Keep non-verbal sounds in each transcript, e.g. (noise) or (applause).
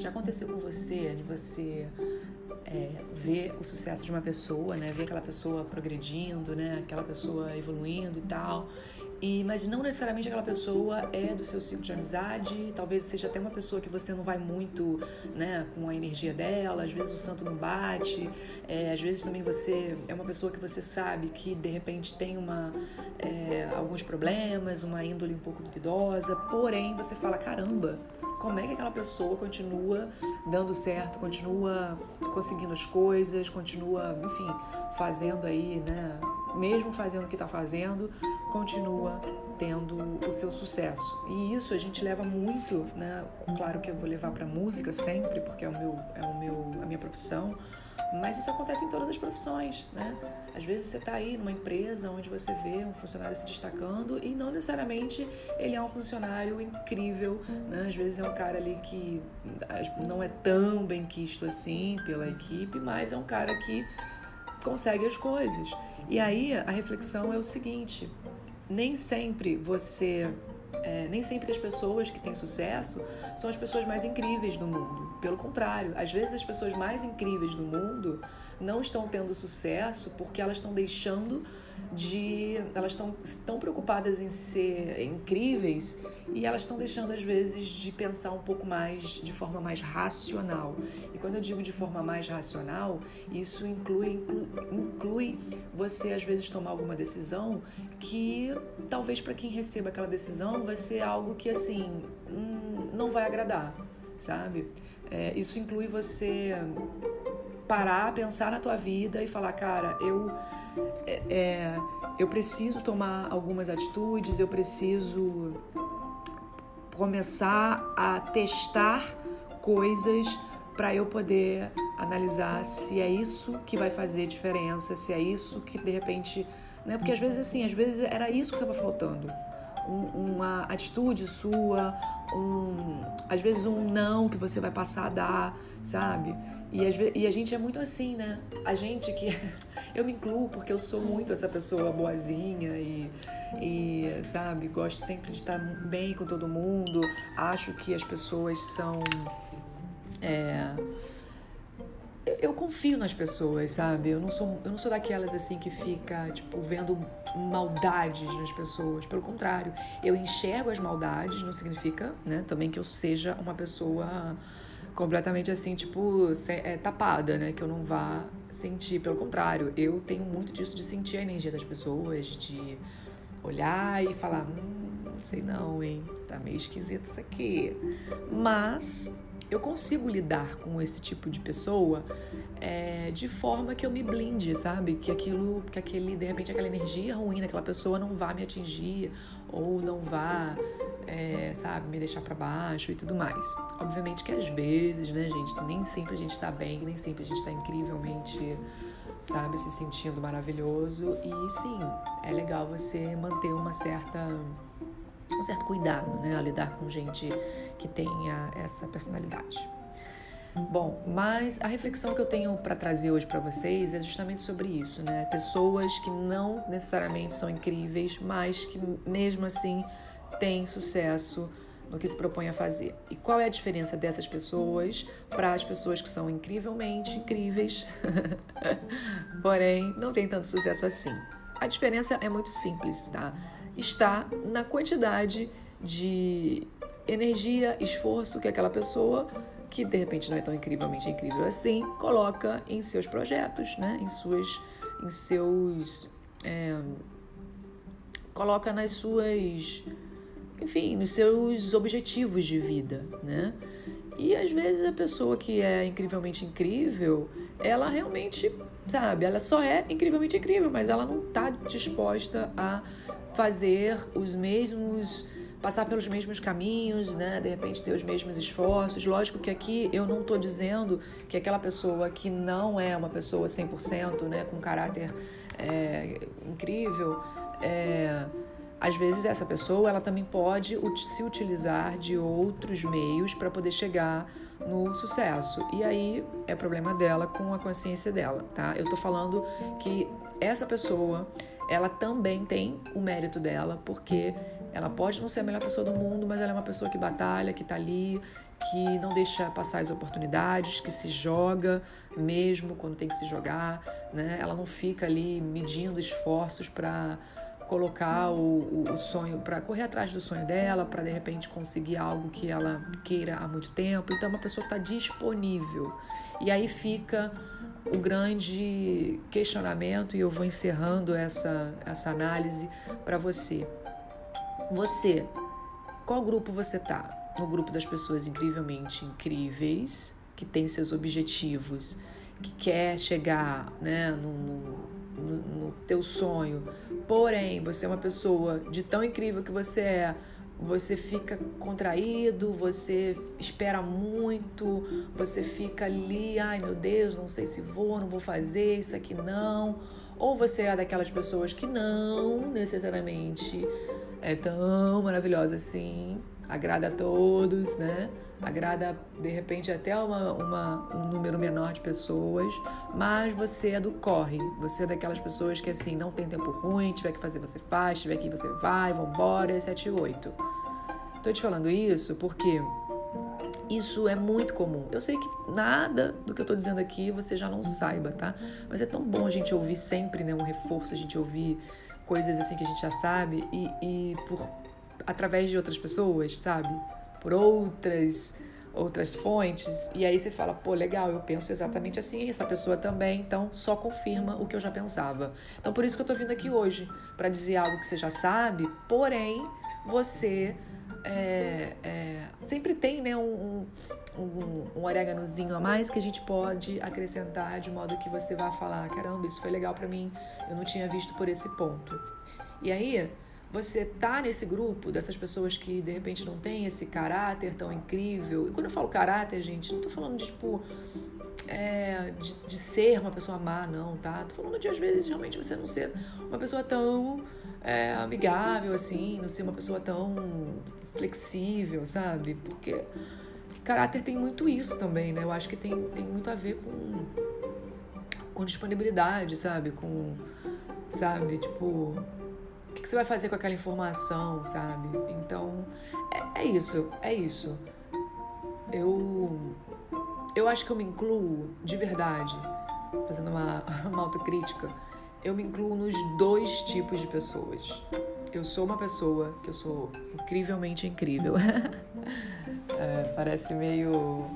Já aconteceu com você de você é, ver o sucesso de uma pessoa, né? Ver aquela pessoa progredindo, né? Aquela pessoa evoluindo e tal. E, mas não necessariamente aquela pessoa é do seu ciclo de amizade, talvez seja até uma pessoa que você não vai muito né, com a energia dela, às vezes o santo não bate, é, às vezes também você é uma pessoa que você sabe que de repente tem uma, é, alguns problemas, uma índole um pouco duvidosa, porém você fala: caramba, como é que aquela pessoa continua dando certo, continua conseguindo as coisas, continua, enfim, fazendo aí, né? Mesmo fazendo o que está fazendo, continua tendo o seu sucesso. E isso a gente leva muito, né? Claro que eu vou levar para música sempre, porque é o meu, é o meu, a minha profissão mas isso acontece em todas as profissões, né? Às vezes você está aí numa empresa onde você vê um funcionário se destacando e não necessariamente ele é um funcionário incrível, né? Às vezes é um cara ali que não é tão bem quisto assim pela equipe, mas é um cara que consegue as coisas. E aí a reflexão é o seguinte: nem sempre você é, nem sempre as pessoas que têm sucesso são as pessoas mais incríveis do mundo. Pelo contrário, às vezes as pessoas mais incríveis do mundo não estão tendo sucesso porque elas estão deixando de. Elas estão tão preocupadas em ser incríveis e elas estão deixando, às vezes, de pensar um pouco mais de forma mais racional. E quando eu digo de forma mais racional, isso inclui, inclui, inclui você, às vezes, tomar alguma decisão que talvez para quem receba aquela decisão vai ser algo que, assim, hum, não vai agradar, sabe? É, isso inclui você parar, pensar na tua vida e falar, cara, eu é, é, eu preciso tomar algumas atitudes, eu preciso começar a testar coisas para eu poder analisar se é isso que vai fazer diferença, se é isso que de repente, né? Porque às vezes assim, às vezes era isso que estava faltando, um, uma atitude sua, um, às vezes um não que você vai passar a dar, sabe? E, e a gente é muito assim, né? A gente que. (laughs) Eu me incluo porque eu sou muito essa pessoa boazinha e, e, sabe, gosto sempre de estar bem com todo mundo. Acho que as pessoas são. É, eu, eu confio nas pessoas, sabe? Eu não sou, eu não sou daquelas assim que fica, tipo, vendo maldades nas pessoas. Pelo contrário, eu enxergo as maldades, não significa, né, também que eu seja uma pessoa completamente assim, tipo, é, tapada, né? Que eu não vá sentir. Pelo contrário, eu tenho muito disso de sentir a energia das pessoas, de olhar e falar, hum, sei não, hein? Tá meio esquisito isso aqui. Mas eu consigo lidar com esse tipo de pessoa é, de forma que eu me blinde, sabe? Que aquilo, que aquele, de repente, aquela energia ruim daquela pessoa não vá me atingir ou não vá é, sabe, me deixar para baixo e tudo mais. Obviamente que às vezes, né, gente, nem sempre a gente tá bem, nem sempre a gente tá incrivelmente, sabe, se sentindo maravilhoso. E sim, é legal você manter uma certa um certo cuidado, né, a lidar com gente que tenha essa personalidade. Bom, mas a reflexão que eu tenho para trazer hoje para vocês é justamente sobre isso, né? Pessoas que não necessariamente são incríveis, mas que mesmo assim tem sucesso no que se propõe a fazer. E qual é a diferença dessas pessoas para as pessoas que são incrivelmente incríveis, (laughs) porém não tem tanto sucesso assim? A diferença é muito simples, tá? Está na quantidade de energia, esforço que aquela pessoa, que de repente não é tão incrivelmente incrível assim, coloca em seus projetos, né? Em suas, em seus, é, coloca nas suas enfim, nos seus objetivos de vida, né? E às vezes a pessoa que é incrivelmente incrível, ela realmente, sabe, ela só é incrivelmente incrível, mas ela não está disposta a fazer os mesmos passar pelos mesmos caminhos, né? De repente ter os mesmos esforços. Lógico que aqui eu não estou dizendo que aquela pessoa que não é uma pessoa 100%, né, com caráter é, incrível, é, às vezes essa pessoa ela também pode se utilizar de outros meios para poder chegar no sucesso. E aí é problema dela com a consciência dela, tá? Eu tô falando que essa pessoa, ela também tem o mérito dela, porque Ela pode não ser a melhor pessoa do mundo, mas ela é uma pessoa que batalha, que tá ali, que não deixa passar as oportunidades, que se joga mesmo quando tem que se jogar, né? Ela não fica ali medindo esforços para colocar o, o, o sonho, para correr atrás do sonho dela, para de repente conseguir algo que ela queira há muito tempo. Então, é uma pessoa que está disponível. E aí fica o grande questionamento, e eu vou encerrando essa, essa análise para você. Você, qual grupo você tá? No grupo das pessoas incrivelmente incríveis, que tem seus objetivos, que quer chegar né, no, no, no teu sonho, porém você é uma pessoa de tão incrível que você é, você fica contraído, você espera muito, você fica ali, ai meu Deus, não sei se vou, não vou fazer, isso aqui não. Ou você é daquelas pessoas que não necessariamente é tão maravilhosa assim, agrada a todos, né? Agrada de repente até uma, uma, um número menor de pessoas, mas você é do corre, você é daquelas pessoas que assim, não tem tempo ruim, tiver que fazer, você faz, tiver que ir, você vai, vambora, 7 e 8. Tô te falando isso porque isso é muito comum. Eu sei que nada do que eu tô dizendo aqui você já não saiba, tá? Mas é tão bom a gente ouvir sempre, né? Um reforço, a gente ouvir coisas assim que a gente já sabe e, e por através de outras pessoas, sabe? Por outras outras fontes. E aí você fala, pô, legal, eu penso exatamente assim, essa pessoa também, então só confirma o que eu já pensava. Então por isso que eu tô vindo aqui hoje, para dizer algo que você já sabe, porém você é, é, sempre tem né, um, um, um oréganozinho a mais que a gente pode acrescentar de modo que você vá falar: caramba, isso foi legal para mim, eu não tinha visto por esse ponto. E aí, você tá nesse grupo dessas pessoas que de repente não tem esse caráter tão incrível. E quando eu falo caráter, gente, não tô falando de tipo. É, de, de ser uma pessoa má, não, tá? Tô falando de às vezes realmente você não ser uma pessoa tão é, amigável assim, não ser uma pessoa tão flexível, sabe? Porque caráter tem muito isso também, né? Eu acho que tem, tem muito a ver com, com disponibilidade, sabe? Com, sabe? Tipo, o que, você vai fazer com aquela informação, sabe? Então, é, é isso, é isso. Eu, eu acho que eu me incluo de verdade, fazendo uma, (laughs) uma autocrítica, eu me incluo nos dois tipos de pessoas eu sou uma pessoa que eu sou incrivelmente incrível. (laughs) é, parece meio.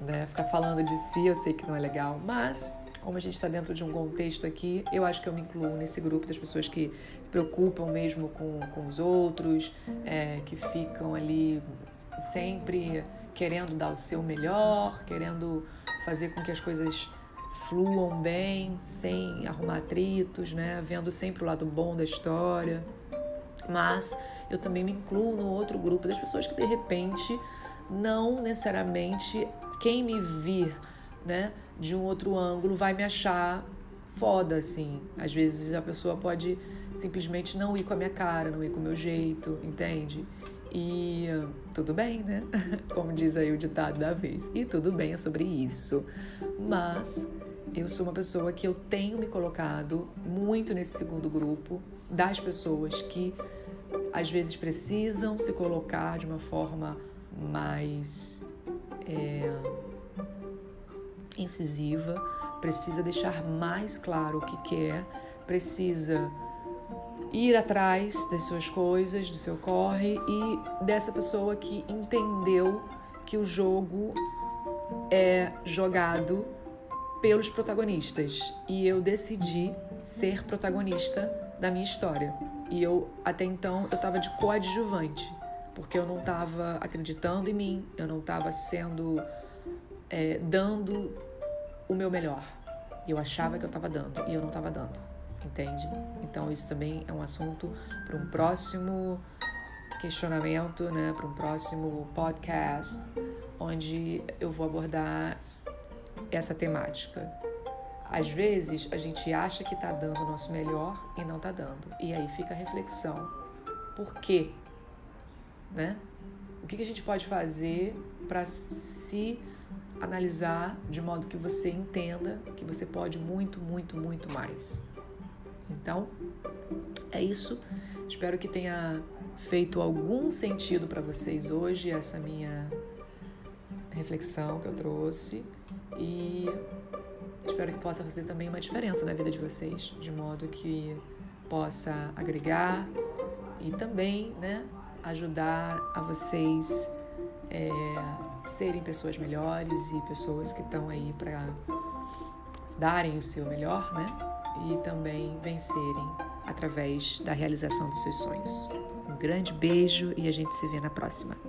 Né, ficar falando de si, eu sei que não é legal, mas como a gente está dentro de um contexto aqui, eu acho que eu me incluo nesse grupo das pessoas que se preocupam mesmo com, com os outros, é, que ficam ali sempre querendo dar o seu melhor, querendo fazer com que as coisas fluam bem, sem arrumar atritos, né? Vendo sempre o lado bom da história. Mas eu também me incluo no outro grupo das pessoas que de repente não necessariamente quem me vir, né, de um outro ângulo vai me achar foda assim. Às vezes a pessoa pode simplesmente não ir com a minha cara, não ir com o meu jeito, entende? E tudo bem, né? (laughs) Como diz aí o ditado da vez. E tudo bem é sobre isso. Mas eu sou uma pessoa que eu tenho me colocado muito nesse segundo grupo das pessoas que às vezes precisam se colocar de uma forma mais é, incisiva, precisa deixar mais claro o que quer, precisa ir atrás das suas coisas, do seu corre e dessa pessoa que entendeu que o jogo é jogado pelos protagonistas e eu decidi ser protagonista da minha história. E eu até então eu estava de coadjuvante, porque eu não estava acreditando em mim, eu não estava sendo é, dando o meu melhor. Eu achava que eu estava dando e eu não estava dando, entende? Então isso também é um assunto para um próximo questionamento, né? Para um próximo podcast, onde eu vou abordar essa temática. Às vezes a gente acha que está dando o nosso melhor e não está dando. E aí fica a reflexão. Por quê? Né? O que, que a gente pode fazer para se analisar de modo que você entenda que você pode muito, muito, muito mais. Então, é isso. Espero que tenha feito algum sentido para vocês hoje essa minha reflexão que eu trouxe e espero que possa fazer também uma diferença na vida de vocês, de modo que possa agregar e também, né, ajudar a vocês é, serem pessoas melhores e pessoas que estão aí para darem o seu melhor, né? E também vencerem através da realização dos seus sonhos. Um grande beijo e a gente se vê na próxima.